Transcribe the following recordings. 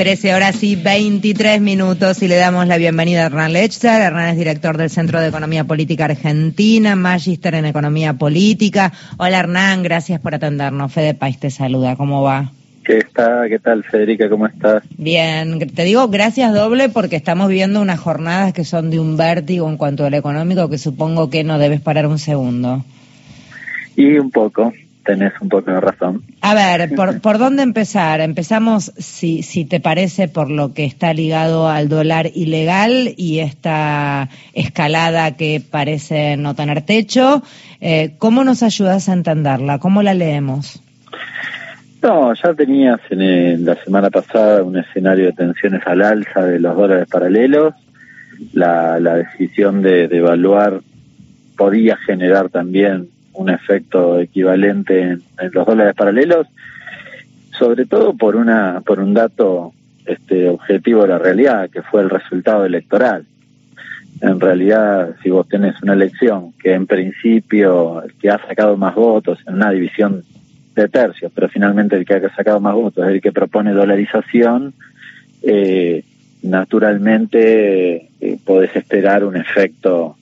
13 horas y 23 minutos y le damos la bienvenida a Hernán Lechzer. Hernán es director del Centro de Economía Política Argentina, magíster en Economía Política. Hola Hernán, gracias por atendernos. Fede País te saluda, ¿cómo va? ¿Qué está? ¿Qué tal, Federica? ¿Cómo estás? Bien, te digo gracias doble porque estamos viviendo unas jornadas que son de un vértigo en cuanto al económico que supongo que no debes parar un segundo. Y un poco, tenés un poco de razón. A ver, ¿por, ¿por dónde empezar? Empezamos, si, si te parece, por lo que está ligado al dólar ilegal y esta escalada que parece no tener techo. Eh, ¿Cómo nos ayudas a entenderla? ¿Cómo la leemos? No, ya tenías en la semana pasada un escenario de tensiones al alza de los dólares paralelos. La, la decisión de, de evaluar podía generar también un efecto equivalente en, los dólares paralelos, sobre todo por una por un dato este objetivo de la realidad, que fue el resultado electoral. En realidad, si vos tenés una elección que en principio el que ha sacado más votos en una división de tercios, pero finalmente el que ha sacado más votos es el que propone dolarización, eh, naturalmente eh, podés esperar un efecto,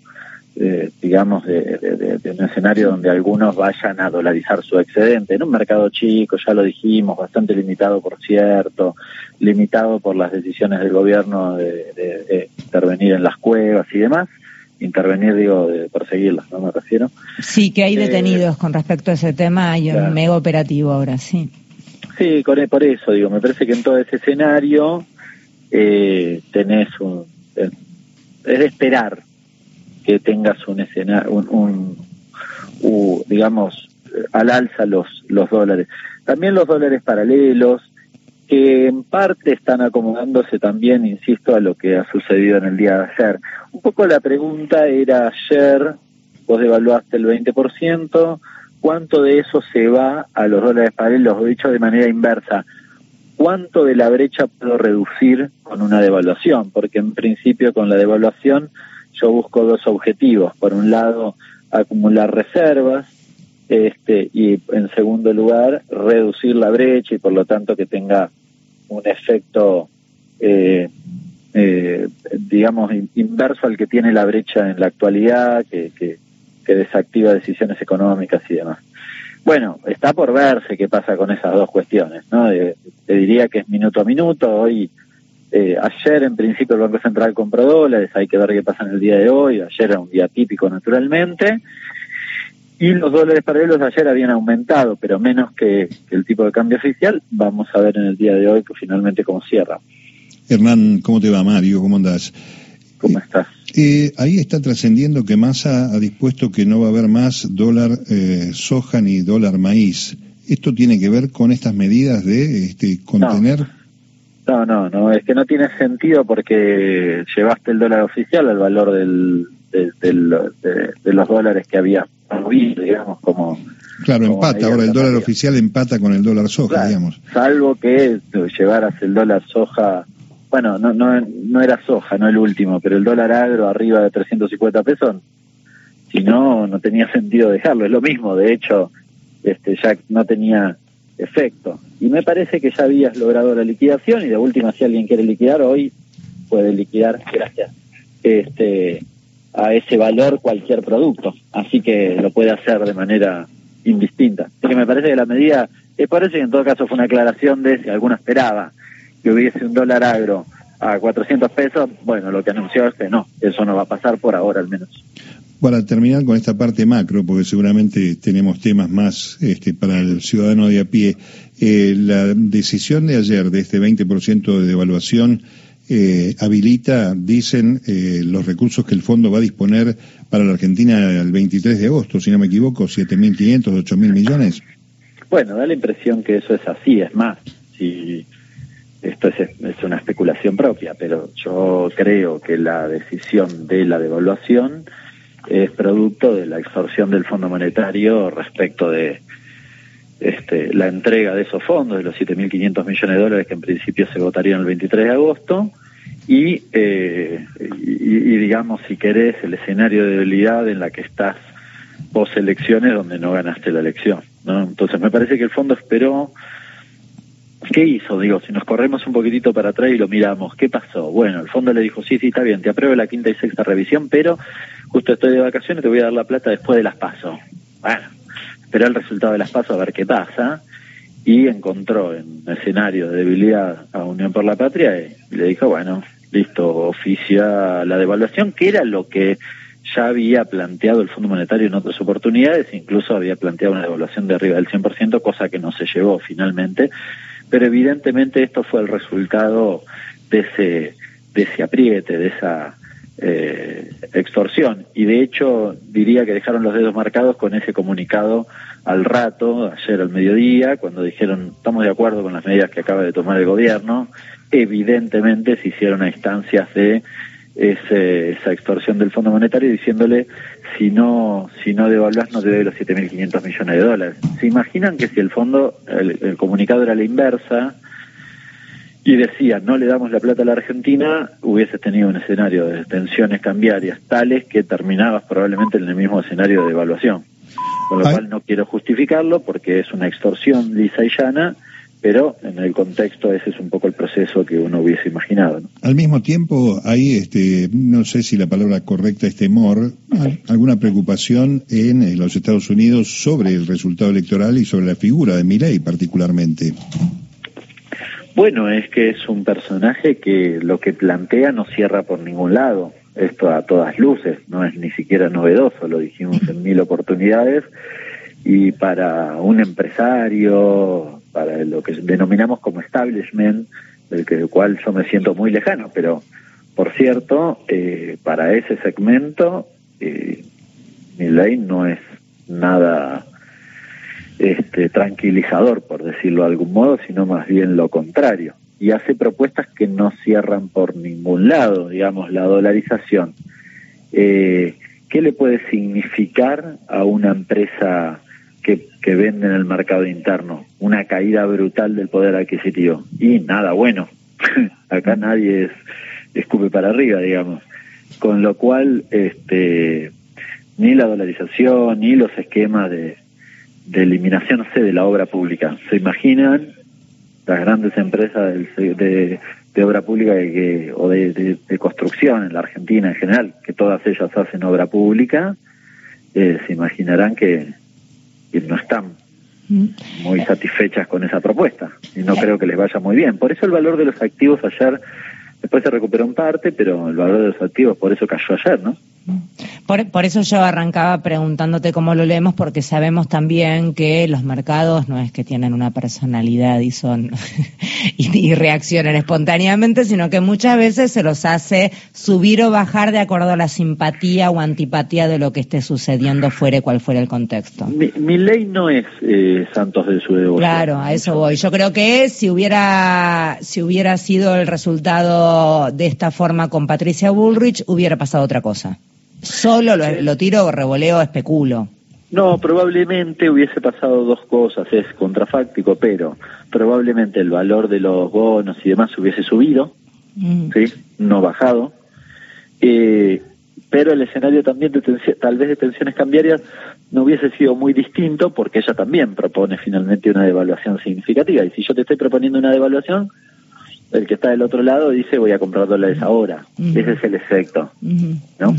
eh, digamos, de, de, de, un escenario donde algunos vayan a dolarizar su excedente. En un mercado chico, ya lo dijimos, bastante limitado, por cierto, limitado por las decisiones del gobierno de, de intervenir en las cuevas y demás intervenir, digo, de perseguirlas, ¿no? Me refiero. Sí, que hay detenidos eh, con respecto a ese tema, hay claro. un mega operativo ahora, sí. Sí, con, por eso, digo, me parece que en todo ese escenario eh, tenés un... Es de esperar que tengas un escenario, un, un, digamos, al alza los, los dólares. También los dólares paralelos, que en parte están acomodándose también, insisto, a lo que ha sucedido en el día de ayer. Un poco la pregunta era ayer, vos devaluaste el 20%, ¿cuánto de eso se va a los dólares paralelos? Dicho de manera inversa, ¿cuánto de la brecha puedo reducir con una devaluación? Porque en principio con la devaluación yo busco dos objetivos. Por un lado, acumular reservas, este, y en segundo lugar, reducir la brecha y por lo tanto que tenga un efecto, eh, eh, digamos, inverso al que tiene la brecha en la actualidad, que, que, desactiva decisiones económicas y demás. Bueno, está por verse qué pasa con esas dos cuestiones, ¿no? De, te diría que es minuto a minuto, hoy, eh, ayer en principio el Banco Central compró dólares, hay que ver qué pasa en el día de hoy, ayer era un día típico naturalmente, y los dólares paralelos ayer habían aumentado, pero menos que, que, el tipo de cambio oficial. Vamos a ver en el día de hoy que finalmente cómo cierra. Hernán, ¿cómo te va, Mario? ¿Cómo andás? ¿Cómo estás? Eh, ahí está trascendiendo que Massa ha dispuesto que no va a haber más dólar eh, soja ni dólar maíz. ¿Esto tiene que ver con estas medidas de este, contener? No. No, no, no, es que no tiene sentido porque llevaste el dólar oficial al valor del, de, de, de, de los dólares que había digamos, como... Claro, como empata, ahora el dólar oficial empata con el dólar soja, claro, digamos. Salvo que llevaras el dólar soja, bueno, no, no, no era soja, no el último, pero el dólar agro arriba de 350 pesos, si no, no tenía sentido dejarlo, es lo mismo, de hecho, este ya no tenía efecto. Y me parece que ya habías logrado la liquidación y de última, si alguien quiere liquidar hoy, puede liquidar, gracias. Este, a ese valor cualquier producto. Así que lo puede hacer de manera indistinta. Así que me parece que la medida, me parece que en todo caso fue una aclaración de si alguno esperaba que hubiese un dólar agro a 400 pesos, bueno, lo que anunció es que no, eso no va a pasar por ahora al menos. Para terminar con esta parte macro, porque seguramente tenemos temas más este, para el ciudadano de a pie, eh, la decisión de ayer de este 20% de devaluación eh, habilita, dicen, eh, los recursos que el fondo va a disponer para la Argentina el 23 de agosto, si no me equivoco, 7.500, 8.000 millones. Bueno, da la impresión que eso es así, es más, si esto es, es una especulación propia, pero yo creo que la decisión de la devaluación es producto de la extorsión del Fondo Monetario respecto de este, la entrega de esos fondos, de los 7.500 millones de dólares que en principio se votarían el 23 de agosto, y, eh, y, y, digamos, si querés, el escenario de debilidad en la que estás post elecciones donde no ganaste la elección. ¿no? Entonces me parece que el fondo esperó ¿Qué hizo? Digo, si nos corremos un poquitito para atrás y lo miramos, ¿qué pasó? Bueno, el fondo le dijo, sí, sí, está bien, te apruebo la quinta y sexta revisión, pero justo estoy de vacaciones, te voy a dar la plata después de las pasos. Bueno, esperó el resultado de las pasos a ver qué pasa y encontró en escenario de debilidad a Unión por la Patria y le dijo, bueno, listo, oficia la devaluación, que era lo que ya había planteado el Fondo Monetario en otras oportunidades, incluso había planteado una devaluación de arriba del 100%, cosa que no se llevó finalmente, pero evidentemente esto fue el resultado de ese, de ese apriete, de esa eh, extorsión, y de hecho diría que dejaron los dedos marcados con ese comunicado al rato, ayer al mediodía, cuando dijeron estamos de acuerdo con las medidas que acaba de tomar el gobierno, evidentemente se hicieron a instancias de ese, esa extorsión del Fondo Monetario diciéndole si no si no devaluás no te doy los 7.500 millones de dólares. ¿Se imaginan que si el fondo, el, comunicado era la inversa y decía no le damos la plata a la Argentina, hubieses tenido un escenario de tensiones cambiarias tales que terminabas probablemente en el mismo escenario de devaluación. Con lo cual no quiero justificarlo porque es una extorsión lisa y llana pero en el contexto ese es un poco el proceso que uno hubiese imaginado. Al mismo tiempo hay, este, no sé si la palabra correcta es temor, alguna preocupación en, los Estados Unidos sobre el resultado electoral y sobre la figura de Milley particularmente. Bueno, es que es un personaje que lo que plantea no cierra por ningún lado. Esto a todas luces, no es ni siquiera novedoso, lo dijimos en mil oportunidades. Y para un empresario, para lo que denominamos como establishment, del, que, cual yo me siento muy lejano, pero por cierto, eh, para ese segmento, eh, mi ley no es nada este, tranquilizador, por decirlo de algún modo, sino más bien lo contrario. Y hace propuestas que no cierran por ningún lado, digamos, la dolarización. Eh, ¿Qué le puede significar a una empresa que, que vende en el mercado interno, una caída brutal del poder adquisitivo. Y nada bueno, acá nadie es, escupe para arriba, digamos. Con lo cual, este, ni la dolarización, ni los esquemas de, de eliminación, no sé, de la obra pública. ¿Se imaginan las grandes empresas de, de, obra pública que, o de, de, construcción en la Argentina en general, que todas ellas hacen obra pública? Eh, se imaginarán que, y no están mm. muy satisfechas con esa propuesta y no creo que les vaya muy bien. Por eso el valor de los activos ayer, después se recuperó en parte, pero el valor de los activos por eso cayó ayer, ¿no? Por, eso yo arrancaba preguntándote cómo lo leemos, porque sabemos también que los mercados no es que tienen una personalidad y son y, reaccionan espontáneamente, sino que muchas veces se los hace subir o bajar de acuerdo a la simpatía o antipatía de lo que esté sucediendo fuera cual fuera el contexto. Mi, ley no es eh, Santos de su devoción. Claro, a eso voy. Yo creo que si hubiera si hubiera sido el resultado de esta forma con Patricia Bullrich, hubiera pasado otra cosa. Solo lo, tiro, revoleo, especulo. No, probablemente hubiese pasado dos cosas, es contrafáctico, pero probablemente el valor de los bonos y demás hubiese subido, mm. ¿sí? No bajado. Eh, pero el escenario también de tal vez de tensiones cambiarias no hubiese sido muy distinto porque ella también propone finalmente una devaluación significativa. Y si yo te estoy proponiendo una devaluación, el que está del otro lado dice voy a comprar dólares ahora. Ese es el efecto. ¿no?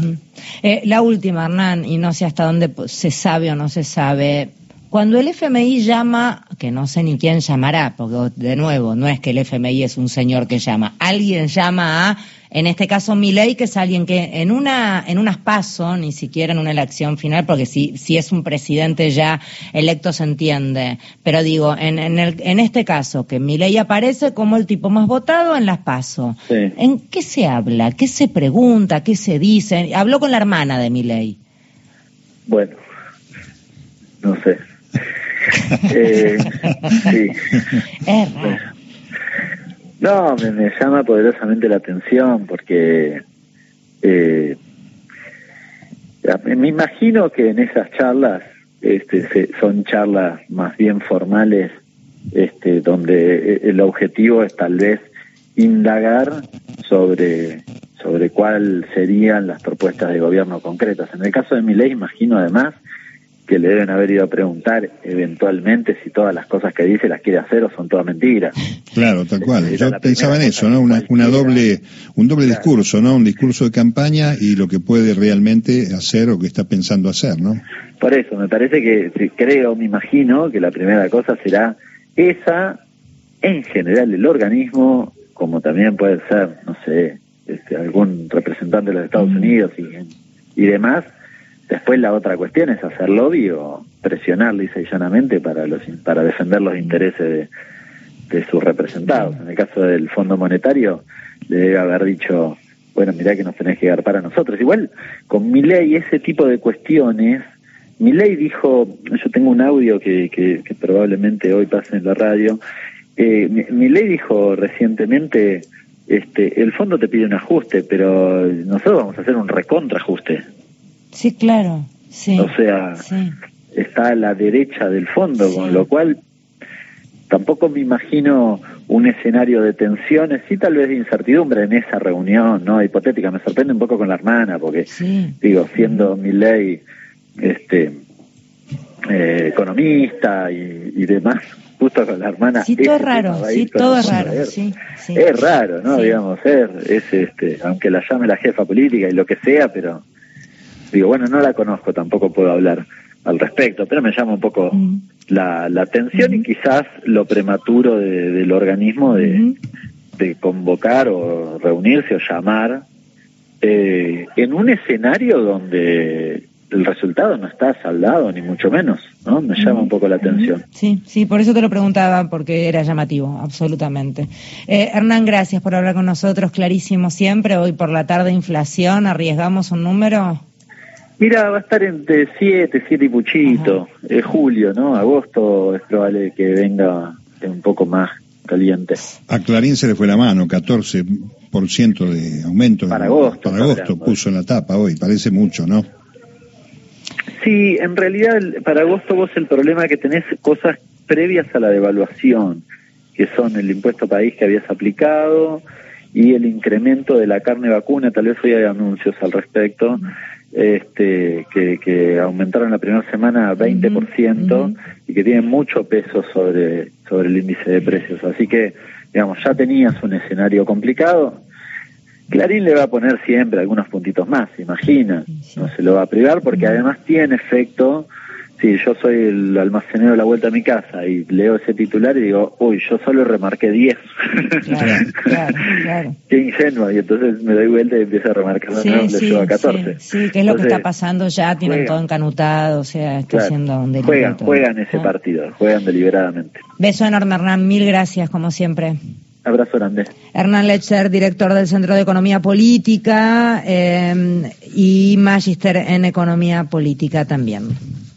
Eh, la última, Hernán, y no sé hasta dónde se sabe o no se sabe. Cuando el FMI llama, que no sé ni quién llamará, porque de nuevo, no es que el FMI es un señor que llama, alguien llama a en este caso ley que es alguien que en una en unas paso, ni siquiera en una elección final, porque si, si es un presidente ya electo se entiende, pero digo, en, en, el, en este caso, que ley aparece como el tipo más votado en las paso, ¿en qué se habla? ¿Qué se pregunta? ¿Qué se dice? Habló con la hermana de ley Bueno, no sé. eh, sí. Es raro. No, me, llama poderosamente la atención porque eh, me imagino que en esas charlas este, son charlas más bien formales este, donde el objetivo es tal vez indagar sobre sobre cuáles serían las propuestas de gobierno concretas. En el caso de mi ley, imagino además que le deben haber ido a preguntar eventualmente si todas las cosas que dice las quiere hacer o son todas mentiras. Claro, tal cual. Yo pensaba en eso, ¿no? Una, una, doble, un doble discurso, ¿no? Un discurso de campaña y lo que puede realmente hacer o que está pensando hacer, ¿no? Por eso, me parece que, creo, me imagino que la primera cosa será esa, en general el organismo, como también puede ser, no sé, este, algún representante de los Estados Unidos y, y demás, Después la otra cuestión es hacer lobby o presionar lisa y llanamente para, los, para defender los intereses de, sus representados. En el caso del Fondo Monetario, le debe haber dicho, bueno, mirá que nos tenés que dar para nosotros. Igual, con mi ley, ese tipo de cuestiones, mi ley dijo, yo tengo un audio que, que, probablemente hoy pase en la radio, eh, mi ley dijo recientemente, este, el fondo te pide un ajuste, pero nosotros vamos a hacer un recontrajuste. Sí, claro. Sí. O sea, está a la derecha del fondo, con lo cual tampoco me imagino un escenario de tensiones, sí tal vez de incertidumbre en esa reunión, ¿no? Hipotética, me sorprende un poco con la hermana, porque, digo, siendo mi ley este, eh, economista y, demás, justo con la hermana. Sí, todo es raro, sí, todo es raro, sí, Es raro, ¿no? Digamos, es, es, este, aunque la llame la jefa política y lo que sea, pero digo, bueno, no la conozco, tampoco puedo hablar al respecto, pero me llama un poco mm. la, atención y quizás lo prematuro del organismo de, convocar o reunirse o llamar eh, en un escenario donde el resultado no está saldado, ni mucho menos, ¿no? Me llama un poco la atención. Sí, sí, por eso te lo preguntaba, porque era llamativo, absolutamente. Eh, Hernán, gracias por hablar con nosotros, clarísimo siempre. Hoy por la tarde, inflación, ¿arriesgamos un número? Mira, va a estar entre 7, 7 y puchito. Es julio, ¿no? Agosto es probable que venga un poco más caliente. A Clarín se le fue la mano, 14% de aumento. Para agosto. Para agosto puso en la tapa hoy, parece mucho, ¿no? Sí, en realidad para agosto vos el problema que tenés cosas previas a la devaluación, que son el impuesto país que habías aplicado y el incremento de la carne vacuna, tal vez hoy hay anuncios al respecto, este, que, que aumentaron la primera semana 20% y que tienen mucho peso sobre, sobre el índice de precios. Así que, digamos, ya tenías un escenario complicado. Clarín le va a poner siempre algunos puntitos más, imagina, no se lo va a privar porque además tiene efecto Sí, yo soy el almacenero de la vuelta a mi casa y leo ese titular y digo, uy, yo solo remarqué 10. Claro, claro, claro. Qué ingenuo. Y entonces me doy vuelta y empiezo a remarcar, sí, no, sí, a 14. Sí, sí, que es lo que está pasando ya, tienen todo encanutado, o sea, está haciendo un delito. Juegan, juegan ese ah. partido, juegan deliberadamente. Beso enorme, Hernán, mil gracias, como siempre. Abrazo grande. Hernán Lecher, director del Centro de Economía Política eh, y magíster en Economía Política también.